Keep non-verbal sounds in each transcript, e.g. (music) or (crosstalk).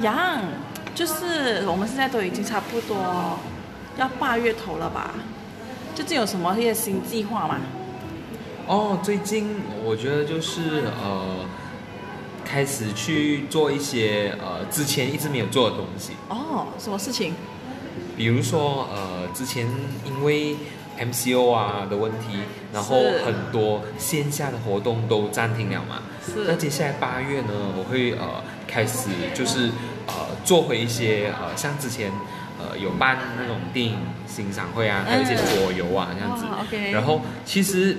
杨，就是我们现在都已经差不多要八月头了吧？最近有什么一些新计划吗？哦，最近我觉得就是呃，开始去做一些呃之前一直没有做的东西，哦，什么事情？比如说呃，之前因为 MCO 啊的问题，然后很多线下的活动都暂停了嘛。是那接下来八月呢，我会呃开始就是呃做回一些呃像之前呃有办那种电影欣赏会啊，还有一些桌游啊这样子。，OK 然后其实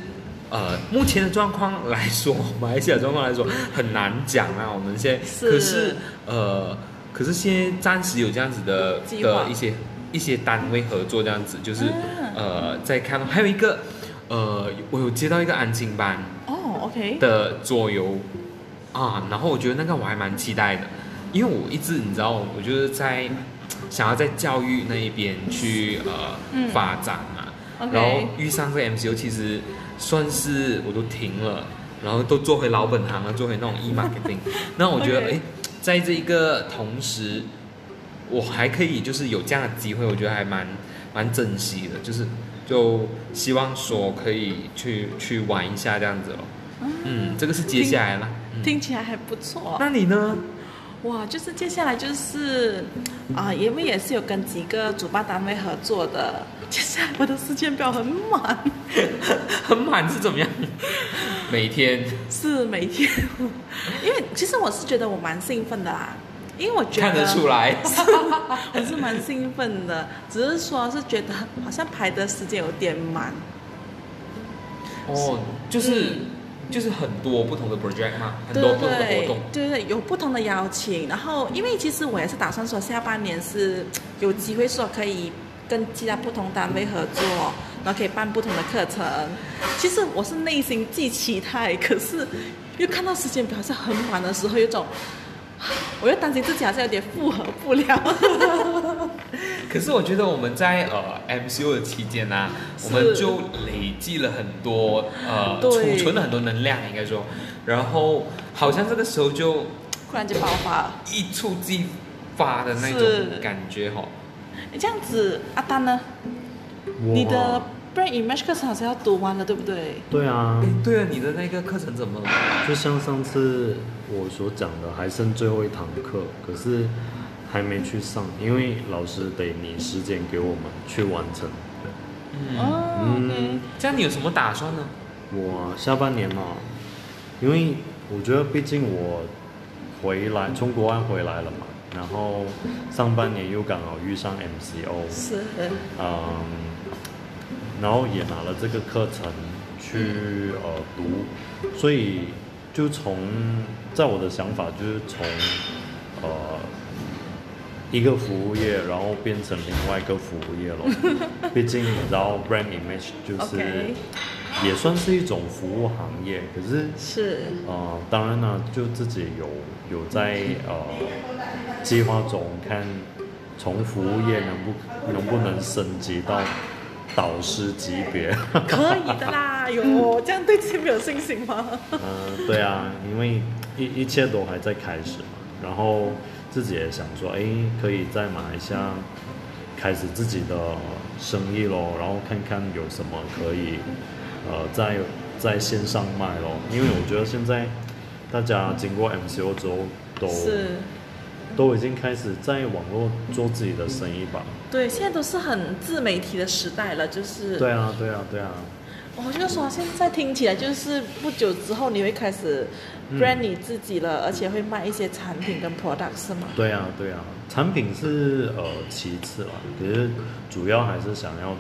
呃目前的状况来说，(laughs) 马来西亚状况来说很难讲啊。我们现在是可是呃可是现在暂时有这样子的的一些一些单位合作这样子，就是、嗯呃在看，还有一个呃我有接到一个安亲班。哦，OK，的桌游啊，然后我觉得那个我还蛮期待的，因为我一直你知道，我就是在想要在教育那一边去呃、嗯发展嘛然后遇上这个 MCO，其实算是我都停了，然后都做回老本行了，做回那种 e marketing，(laughs) 那我觉得哎，在这一个同时，我还可以就是有这样的机会，我觉得还蛮蛮珍惜的，就是就希望说可以去去玩一下这样子咯。嗯，这个是接下来了。嗯，听起来还不错。那你呢？哇，就是接下来就是啊，因为也是有跟几个主办单位合作的，接下来我的时间表很满，(laughs) 很满是怎么样？每天 (laughs) 是每天，因为其实我是觉得我蛮兴奋的啦，因为我觉得看得出来。(laughs) 我是蛮兴奋的，只是说是觉得好像排的时间有点满，哦，就是、嗯就是很多不同的 project 嘛，很多不同的活对动。对对，有不同的邀请。然后，因为其实我也是打算说，下半年是有机会说可以跟其他不同单位合作，然后可以办不同的课程。其实我是内心既期待，可是又看到时间表是很晚的时候，有种我又担心自己好像有点负荷不了。(laughs) (laughs) 可是我觉得我们在呃 MCU 的期间呢、啊，我们就累积了很多呃储存了很多能量，应该说，然后好像这个时候就突然就爆发了。一触即发的那是种感觉哈、你这样子，阿丹呢？你的 brand image 课程好像要读完了，对不对？对啊哎，，对啊，你的那个课程怎么了？就像上次我所讲的，还剩最后一堂课，可是还没去上，因为老师得拟时间给我们去完成。嗯，哦，OK，这样你有什么打算呢？我下半年嘛，因为我觉得毕竟我回来从国外回来了嘛，然后上半年又刚好遇上 MCO，是，嗯，然后也拿了这个课程去呃读，所以就从在我的想法就是从呃一个服务业，然后变成另外一个服务业了。(laughs) 毕竟你知道 brand image 就是也算是一种服务行业，可是是，呃，当然呢，就自己有有在呃计划中看，从服务业能不能不能升级到导师级别。可以的啦。(laughs) 有这样对自己没有信心吗？嗯、对啊，因为一一切都还在开始嘛，然后自己也想说，哎，可以在马来西亚开始自己的生意咯，然后看看有什么可以呃在在线上卖咯，因为我觉得现在大家经过 MCO 之后都是，都已经开始在网络做自己的生意吧。对，现在都是很自媒体的时代了，就是。对啊，对啊，对啊，我就说现在听起来就是不久之后你会开始嗯 brand 你自己了，而且会卖一些产品跟 product 是吗？对啊，对啊，产品是呃其次啦，可是主要还是想要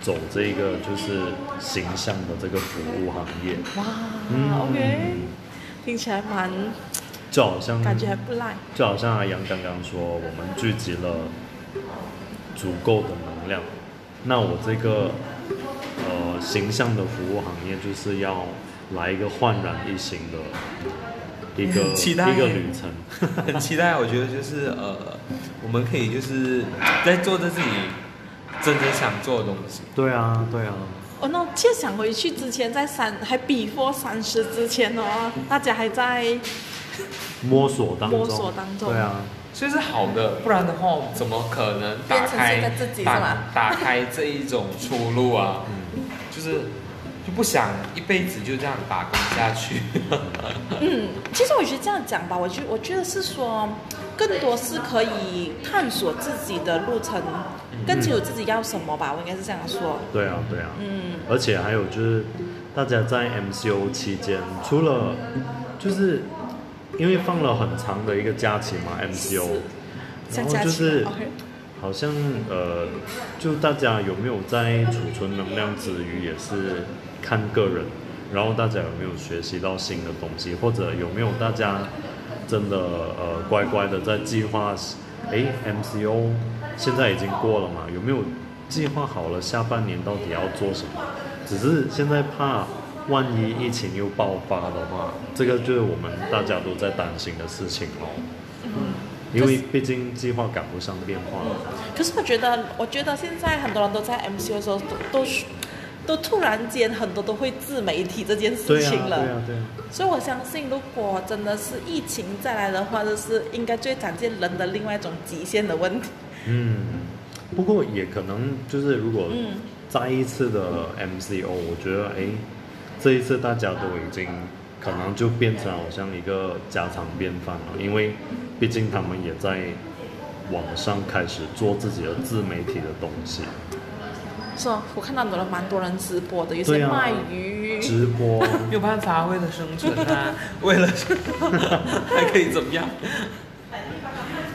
走这个就是形象的这个服务行业，哇、嗯 o k 听起来蛮就好像感觉还不赖。就好像阿阳刚刚说，我们聚集了足够的能量，那我这个呃形象的服务行业就是要来一个焕然一新的一个期待。一个旅程。(laughs) 很期待，我觉得就是呃，我们可以就是在做着自己真正想做的东西。对啊，对啊，哦，那其实想回去之前，在三还 before 三十之前哦，大家还在摸索当中，摸索当中。对啊，所以是好的，不然的话，怎么可能打变成开现在自己是打吗打开这一种出路啊？嗯，就是就不想一辈子就这样打工下去。嗯，其实我觉得这样讲吧，我觉我觉得是说，更多是可以探索自己的路程，更清楚自己要什么吧，我应该是这样说。对啊，对啊。嗯，而且还有就是，大家在 MCO 期间，除了就是因为放了很长的一个假期嘛，MCO，然后就是好像呃，就大家有没有在储存能量之余，也是看个人。然后大家有没有学习到新的东西，或者有没有大家真的呃乖乖的在计划？诶 m c o 现在已经过了嘛？有没有计划好了下半年到底要做什么？只是现在怕万一疫情又爆发的话，这个就是我们大家都在担心的事情哦。因为毕竟计划赶不上变化。可是我觉得，我觉得现在很多人都在 MCO 的时候都都都突然间很多都会自媒体这件事对啊，情了。对啊，对啊。所以我相信，如果真的是疫情再来的话，就是应该最展现人的另外一种极限的问题。嗯，不过也可能就是如果嗯再一次的 MCO，我觉得哎，这一次大家都已经可能就变成好像一个家常便饭了，因为毕竟他们也在网上开始做自己的自媒体的东西，是哦，我看到很多人蛮多人直播的，有些卖鱼，直播。没 (laughs) 有办法，为了生存啊，为了还可以怎么样？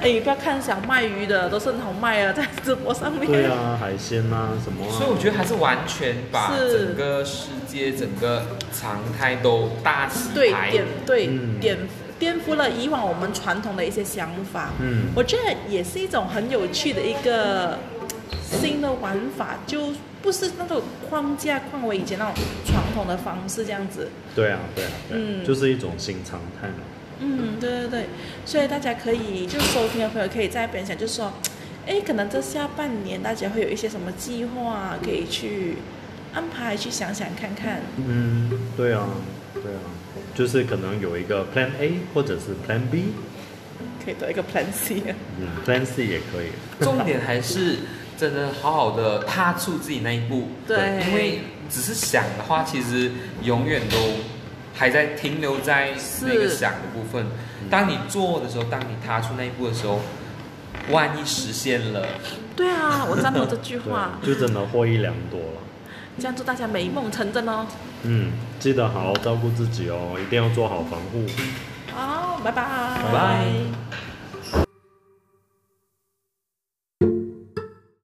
哎，不要看想卖鱼的，都是很好卖啊，在直播上面。对啊，海鲜啊什么、啊，所以我觉得还是完全把整个世界、整个常态都大洗对。点对、嗯颠颠覆了以往我们传统的一些想法。嗯我觉得也是一种很有趣的一个新的玩法，就不是那种框架框为以前那种传统的方式这样子。对啊对啊对啊，嗯就是一种新常态嘛。嗯，对对对，所以大家可以就收听的朋友可以在分享，就是说，哎，可能这下半年大家会有一些什么计划可以去安排，去想想看看。嗯，对啊对啊，就是可能有一个 Plan A 或者是 Plan B，可以得一个 Plan C。嗯，Plan C 也可以。重点还是真的好好的踏出自己那一步。对因为只是想的话，其实永远都还在停留在那个想的部分。当你做的时候，当你踏出那一步的时候，万一实现了，对啊，(laughs) 我赞同这句对话，。就真的获益良多了。这样祝大家美梦成真哦。嗯，记得好好照顾自己哦，一定要做好防护。好，拜拜。拜拜。